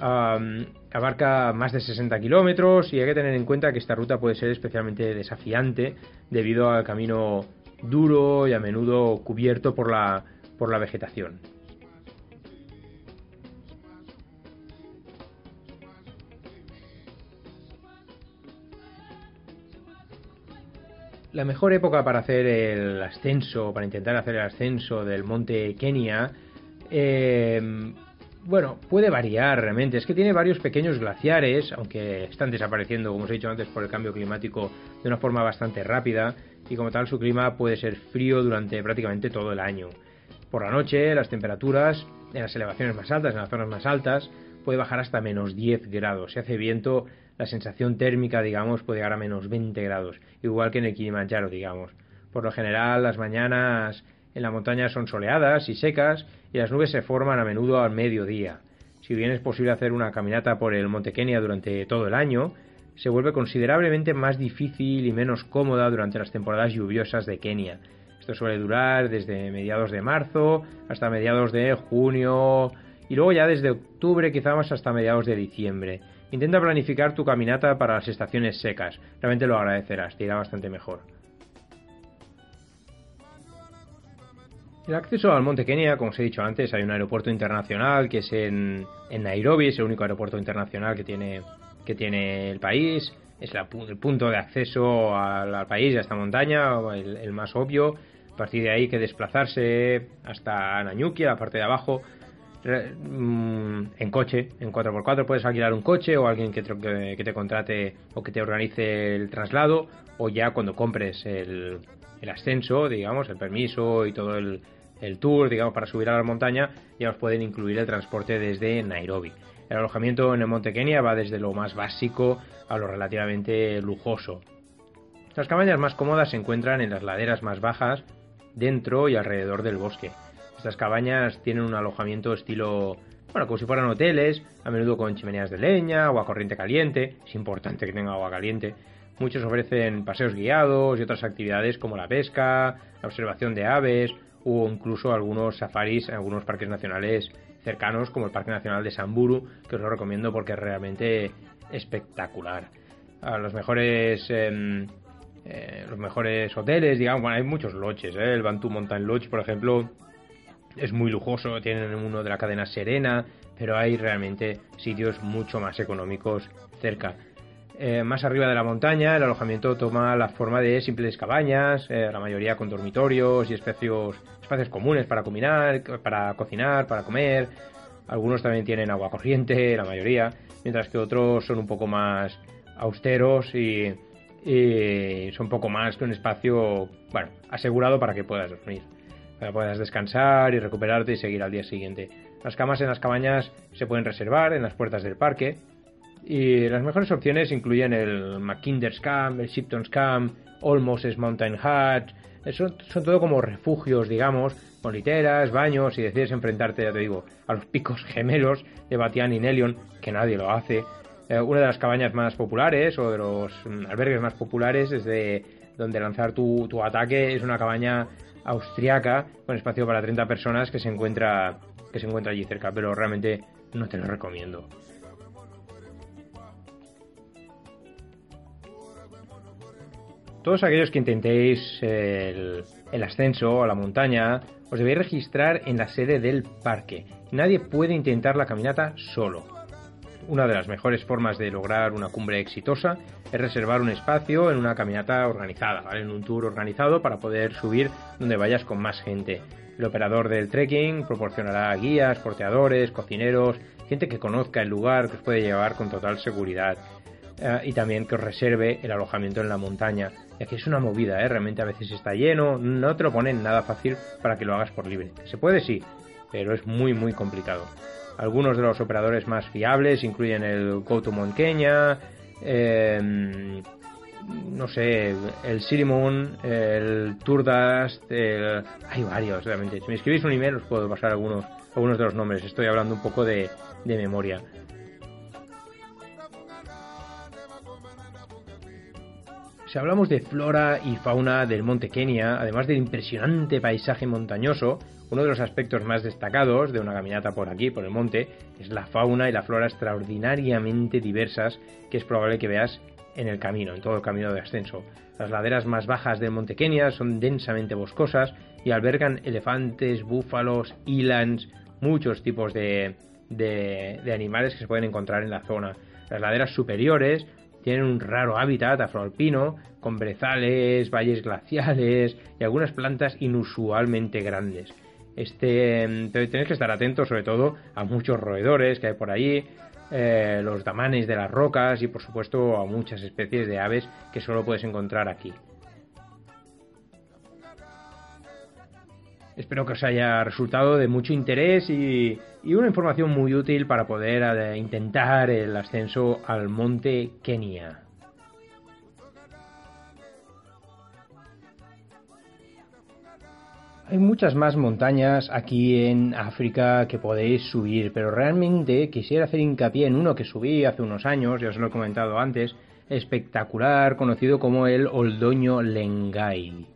abarca más de 60 kilómetros y hay que tener en cuenta que esta ruta puede ser especialmente desafiante debido al camino duro y a menudo cubierto por la, por la vegetación. La mejor época para hacer el ascenso, para intentar hacer el ascenso del monte Kenia, eh, bueno, puede variar realmente. Es que tiene varios pequeños glaciares, aunque están desapareciendo, como os he dicho antes, por el cambio climático de una forma bastante rápida, y como tal su clima puede ser frío durante prácticamente todo el año. Por la noche, las temperaturas en las elevaciones más altas, en las zonas más altas, puede bajar hasta menos 10 grados. Si hace viento, la sensación térmica, digamos, puede llegar a menos 20 grados, igual que en el Kilimanjaro, digamos. Por lo general, las mañanas en la montaña son soleadas y secas y las nubes se forman a menudo al mediodía. Si bien es posible hacer una caminata por el Monte Kenia durante todo el año, se vuelve considerablemente más difícil y menos cómoda durante las temporadas lluviosas de Kenia. Esto suele durar desde mediados de marzo hasta mediados de junio y luego ya desde octubre quizá más hasta mediados de diciembre. Intenta planificar tu caminata para las estaciones secas. Realmente lo agradecerás, te irá bastante mejor. El acceso al Monte Kenia, como os he dicho antes, hay un aeropuerto internacional que es en, Nairobi, es el único aeropuerto internacional que tiene, que tiene el país. Es el punto de acceso al, país, a esta montaña, el, más obvio. A partir de ahí que desplazarse hasta Nanyuki, la parte de abajo, en coche, en 4x4 puedes alquilar un coche o alguien que te, que te contrate o que te organice el traslado o ya cuando compres el, el ascenso, digamos, el permiso y todo el, el, tour, digamos, para subir a la montaña, ya os pueden incluir el transporte desde Nairobi. El alojamiento en el Monte Kenia va desde lo más básico a lo relativamente lujoso. Las cabañas más cómodas se encuentran en las laderas más bajas, dentro y alrededor del bosque. Estas cabañas tienen un alojamiento estilo, bueno, como si fueran hoteles, a menudo con chimeneas de leña, agua corriente caliente, es importante que tenga agua caliente. Muchos ofrecen paseos guiados y otras actividades como la pesca, la observación de aves o incluso algunos safaris en algunos parques nacionales cercanos como el Parque Nacional de Samburu, que os lo recomiendo porque es realmente espectacular. A los mejores em, eh, los mejores hoteles, digamos, bueno, hay muchos lodges, ¿eh? el Bantu Mountain Lodge, por ejemplo, es muy lujoso, tienen uno de la cadena Serena, pero hay realmente sitios mucho más económicos cerca. Eh, más arriba de la montaña, el alojamiento toma la forma de simples cabañas, eh, la mayoría con dormitorios y espacios, espacios comunes para cocinar, para cocinar, para comer. Algunos también tienen agua corriente, la mayoría, mientras que otros son un poco más austeros y, y son un poco más que un espacio, bueno, asegurado para que puedas dormir, para puedas descansar y recuperarte y seguir al día siguiente. Las camas en las cabañas se pueden reservar en las puertas del parque y las mejores opciones incluyen el McKinder's Camp, el Shipton's Camp, Olmos Mountain Hut. Son, son todo como refugios, digamos, con literas, baños, y decides enfrentarte, ya te digo, a los picos gemelos de Batian y Nelion, que nadie lo hace. Eh, una de las cabañas más populares o de los mm, albergues más populares es de donde lanzar tu, tu ataque. Es una cabaña austriaca con espacio para 30 personas que se encuentra que se encuentra allí cerca, pero realmente no te lo recomiendo. Todos aquellos que intentéis el, ascenso a la montaña, os debéis registrar en la sede del parque. Nadie puede intentar la caminata solo. Una de las mejores formas de lograr una cumbre exitosa es reservar un espacio en una caminata organizada, en un tour organizado para poder subir donde vayas con más gente. El operador del trekking proporcionará guías, porteadores, cocineros, gente que conozca el lugar que os puede llevar con total seguridad. Eh, y también que os reserve el alojamiento en la montaña, ya que es una movida, ¿eh? realmente a veces está lleno, no te lo ponen nada fácil para que lo hagas por libre. Se puede sí, pero es muy muy complicado. Algunos de los operadores más fiables incluyen el Go to Kenya, em, no sé, el Sirimon, el Tourdust, hay varios realmente. Si me escribís un email os puedo pasar algunos, algunos de los nombres, estoy hablando un poco de memoria. Si hablamos de flora y fauna del monte Kenia, además del impresionante paisaje montañoso, uno de los aspectos más destacados de una caminata por aquí, por el monte, es la fauna y la flora extraordinariamente diversas que es probable que veas en el camino, en todo el camino de ascenso. Las laderas más bajas del monte Kenia son densamente boscosas y albergan elefantes, búfalos, elands, muchos tipos de, de animales que se pueden encontrar en la zona. Las laderas superiores tienen un raro hábitat afroalpino, con brezales, valles glaciales y algunas plantas inusualmente grandes. Este, tenéis que estar atentos sobre todo a muchos roedores que hay por allí, eh, los damanes de las rocas y por supuesto a muchas especies de aves que solo puedes encontrar aquí. Espero que os haya resultado de mucho interés y, una información muy útil para poder eh, intentar el ascenso al monte Kenia. Hay muchas más montañas aquí en África que podéis subir, pero realmente quisiera hacer hincapié en uno que subí hace unos años, ya os lo he comentado antes, espectacular, conocido como el Oldoño Lengai.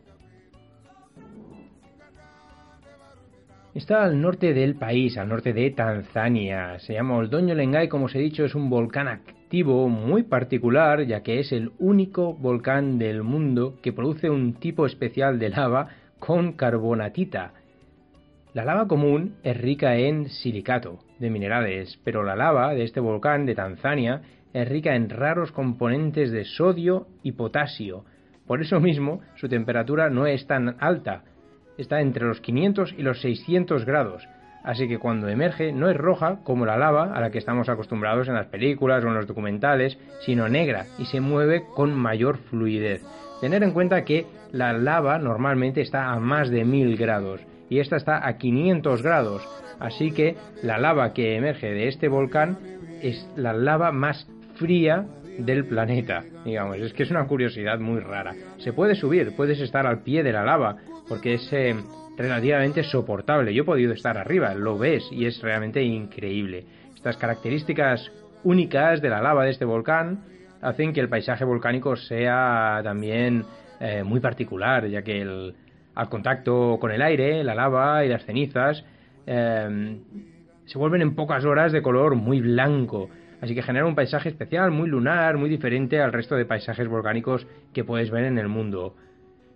Está al norte del país, al norte de Tanzania. Se llama Oldoño Lengai, como os he dicho, es un volcán activo muy particular, ya que es el único volcán del mundo que produce un tipo especial de lava con carbonatita. La lava común es rica en silicato de minerales, pero la lava de este volcán de Tanzania es rica en raros componentes de sodio y potasio. Por eso mismo, su temperatura no es tan alta, está entre los 500 y los 600 grados, así que cuando emerge no es roja como la lava a la que estamos acostumbrados en las películas o en los documentales, sino negra y se mueve con mayor fluidez. Tener en cuenta que la lava normalmente está a más de 1000 grados y esta está a 500 grados, así que la lava que emerge de este volcán es la lava más fría del planeta, digamos, es que es una curiosidad muy rara. Se puede subir, puedes estar al pie de la lava, porque es eh, relativamente soportable. Yo he podido estar arriba, lo ves y es realmente increíble. Estas características únicas de la lava de este volcán hacen que el paisaje volcánico sea también eh, muy particular, ya que el, al contacto con el aire, la lava y las cenizas eh, se vuelven en pocas horas de color muy blanco. Así que genera un paisaje especial, muy lunar, muy diferente al resto de paisajes volcánicos que puedes ver en el mundo.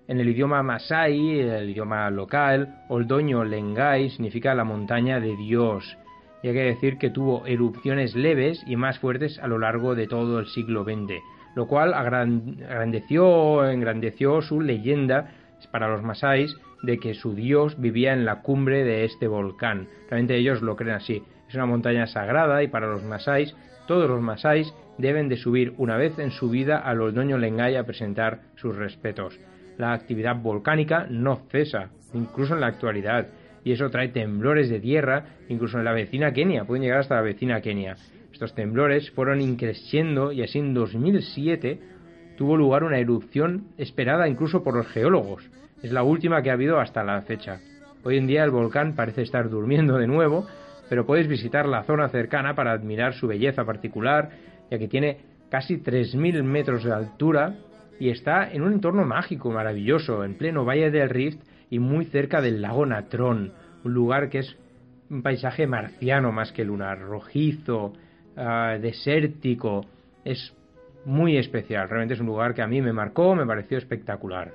En el idioma masai, el idioma local, Oldoño Lengai significa la montaña de Dios, y hay que decir que tuvo erupciones leves y más fuertes a lo largo de todo el siglo XX. lo cual agrandeció, engrandeció su leyenda para los masáis de que su dios vivía en la cumbre de este volcán. Realmente ellos lo creen así. Es una montaña sagrada y para los masáis, todos los masáis deben de subir una vez en su vida al Oldoño Lengay a presentar sus respetos. La actividad volcánica no cesa, incluso en la actualidad, y eso trae temblores de tierra, incluso en la vecina Kenia, pueden llegar hasta la vecina Kenia. Estos temblores fueron increciendo y así en 2007 tuvo lugar una erupción esperada incluso por los geólogos. Es la última que ha habido hasta la fecha. Hoy en día el volcán parece estar durmiendo de nuevo, pero puedes visitar la zona cercana para admirar su belleza particular, ya que tiene casi 3.000 metros de altura y está en un entorno mágico, maravilloso, en pleno Valle del Rift y muy cerca del lago Natrón, un lugar que es un paisaje marciano más que lunar, rojizo, ah, desértico, es muy especial, realmente es un lugar que a mí me marcó, me pareció espectacular.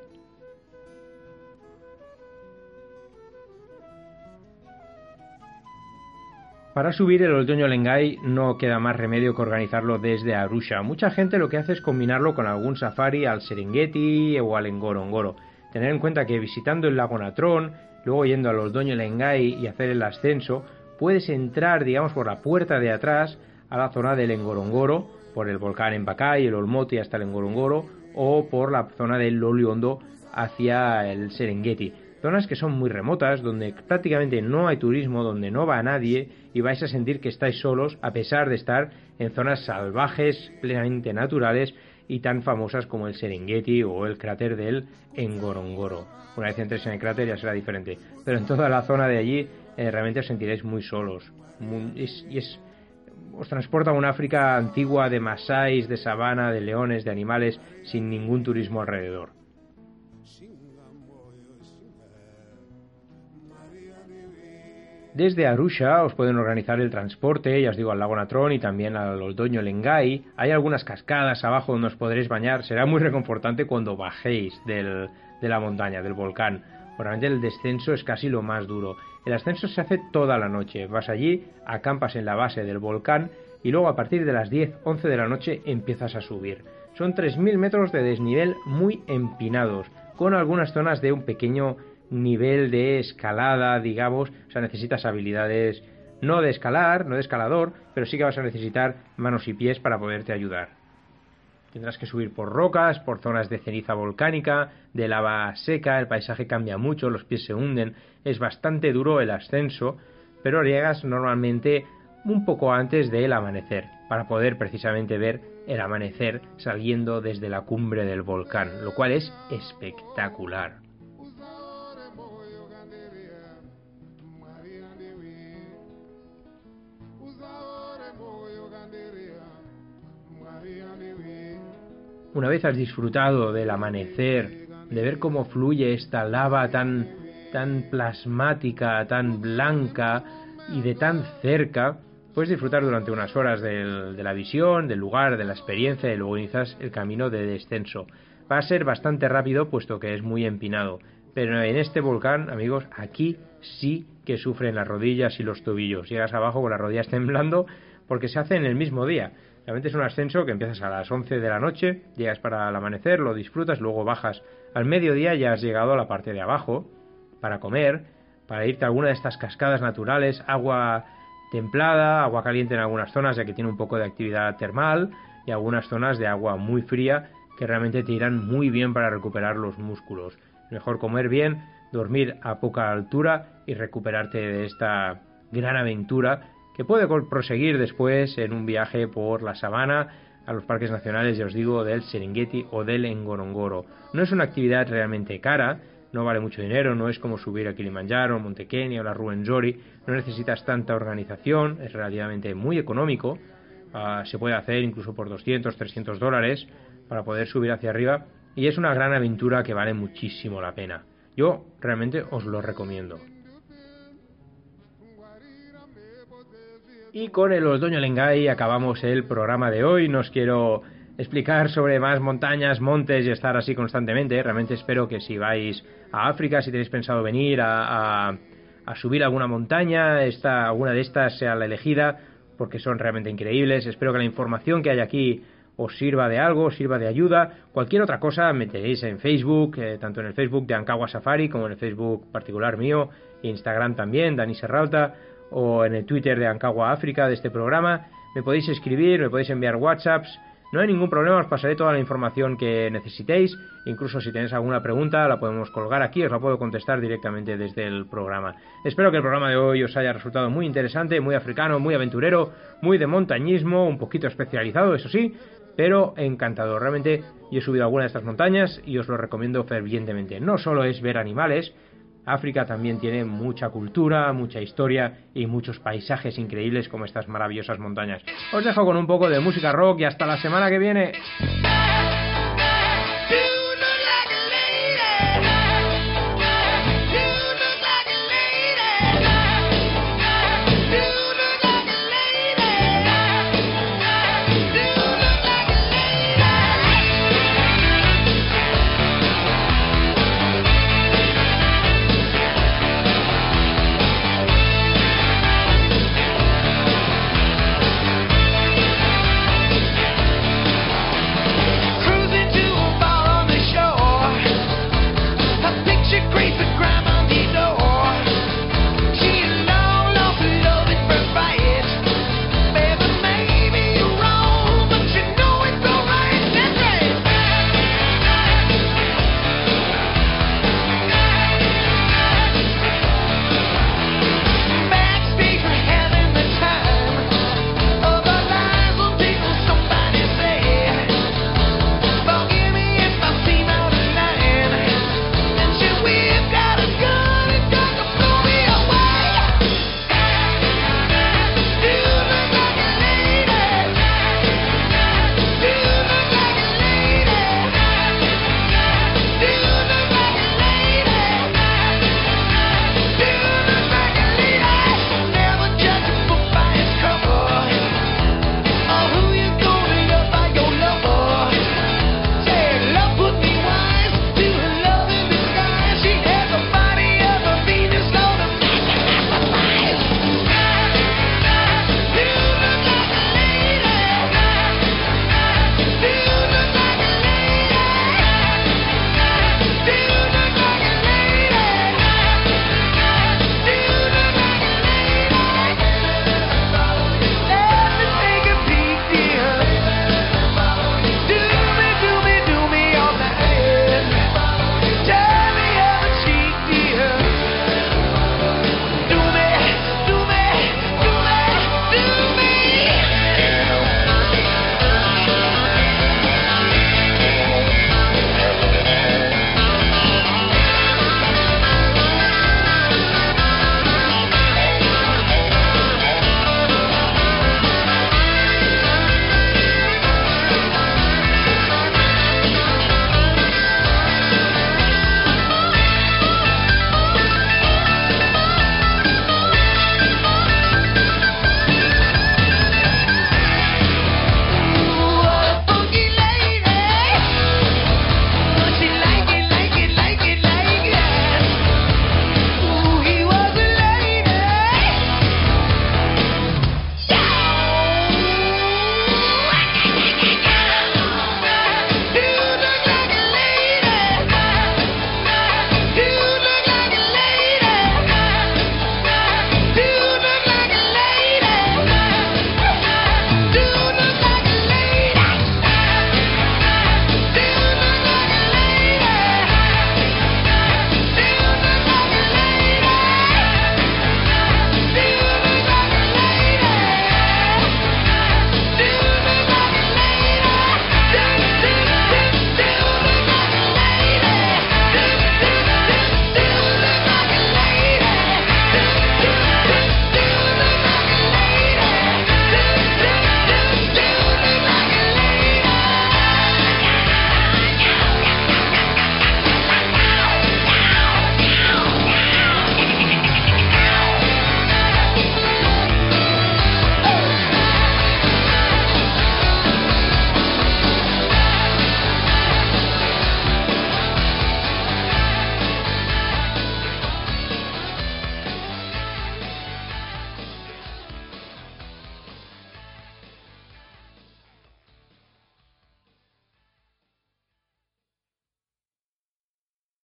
Para subir el otoño Lengay no queda más remedio que organizarlo desde Arusha. Mucha gente lo que hace es combinarlo con algún safari al Serengeti o al Ngorongoro. Tener en cuenta que visitando el lago Natrón, luego yendo al otoño Lengay y hacer el ascenso, puedes entrar, digamos, por la puerta de atrás a la zona del Ngorongoro, por el volcán Empacay, el Olmoti hasta el Ngorongoro, o por la zona del Loliondo hacia el Serengeti zonas que son muy remotas, donde prácticamente no hay turismo, donde no va nadie y vais a sentir que estáis solos a pesar de estar en zonas salvajes, plenamente naturales y tan famosas como el Serengeti o el cráter del Ngorongoro. Una vez entres en el cráter ya será diferente, pero en toda la zona de allí eh, realmente os sentiréis muy solos. y os transporta a una África antigua de masáis, de sabana, de leones, de animales, sin ningún turismo alrededor. Desde Arusha os pueden organizar el transporte, ya os digo, al lago Natrón y también al Oldoño Lengay. Hay algunas cascadas abajo donde os podréis bañar. Será muy reconfortante cuando bajéis de la montaña, del volcán. Realmente el descenso es casi lo más duro. El ascenso se hace toda la noche. Vas allí, acampas en la base del volcán y luego a partir de las 10, 11 de la noche empiezas a subir. Son 3.000 metros de desnivel muy empinados, con algunas zonas de un pequeño nivel de escalada, digamos, o sea, necesitas habilidades no de escalar, no de escalador, pero sí que vas a necesitar manos y pies para poderte ayudar. Tendrás que subir por rocas, por zonas de ceniza volcánica, de lava seca, el paisaje cambia mucho, los pies se hunden, es bastante duro el ascenso, pero llegas normalmente un poco antes del amanecer, para poder precisamente ver el amanecer saliendo desde la cumbre del volcán, lo cual es espectacular. Una vez has disfrutado del amanecer, de ver cómo fluye esta lava tan, tan plasmática, tan blanca y de tan cerca, puedes disfrutar durante unas horas de la visión, del lugar, de la experiencia y luego inicias el camino de descenso. Va a ser bastante rápido puesto que es muy empinado, pero en este volcán, amigos, aquí sí que sufren las rodillas y los tobillos. Llegas abajo con las rodillas [LAUGHS] temblando porque se hace en el mismo día. Realmente es un ascenso que empiezas a las 11 de la noche, llegas para el amanecer, lo disfrutas, luego bajas al mediodía ya has llegado a la parte de abajo para comer, para irte a alguna de estas cascadas naturales, agua templada, agua caliente en algunas zonas ya que tiene un poco de actividad termal y algunas zonas de agua muy fría que realmente te irán muy bien para recuperar los músculos. Mejor comer bien, dormir a poca altura y recuperarte de esta gran aventura que puede proseguir después en un viaje por la sabana a los parques nacionales, ya os digo, del Serengeti o del Ngorongoro. No es una actividad realmente cara, no vale mucho dinero, no es como subir a Kilimanjaro, Monte Kenia o la Ruwenzori, no necesitas tanta organización, es relativamente muy económico, ah, se puede hacer incluso por 200, 300 dólares para poder subir hacia arriba y es una gran aventura que vale muchísimo la pena. Yo realmente os lo recomiendo. Y con el Osdoño Lengay acabamos el programa de hoy. Nos quiero explicar sobre más montañas, montes y estar así constantemente. Realmente espero que si vais a África, si tenéis pensado venir a, a, subir alguna montaña, esta, alguna de estas sea la elegida, porque son realmente increíbles. Espero que la información que hay aquí os sirva de algo, os sirva de ayuda, cualquier otra cosa me tenéis en Facebook, eh, tanto en el Facebook de Ancagua Safari como en el Facebook particular mío, Instagram también, Dani Serralta, o en el Twitter de Ancagua África de este programa. Me podéis escribir, me podéis enviar WhatsApps, no hay ningún problema, os pasaré toda la información que necesitéis. Incluso si tenéis alguna pregunta, la podemos colgar aquí, os la puedo contestar directamente desde el programa. Espero que el programa de hoy os haya resultado muy interesante, muy africano, muy aventurero, muy de montañismo, un poquito especializado, eso sí, pero encantador. Realmente yo he subido alguna de estas montañas y os lo recomiendo fervientemente. No solo es ver animales, África también tiene mucha cultura, mucha historia y muchos paisajes increíbles como estas maravillosas montañas. Os dejo con un poco de música rock y hasta la semana que viene.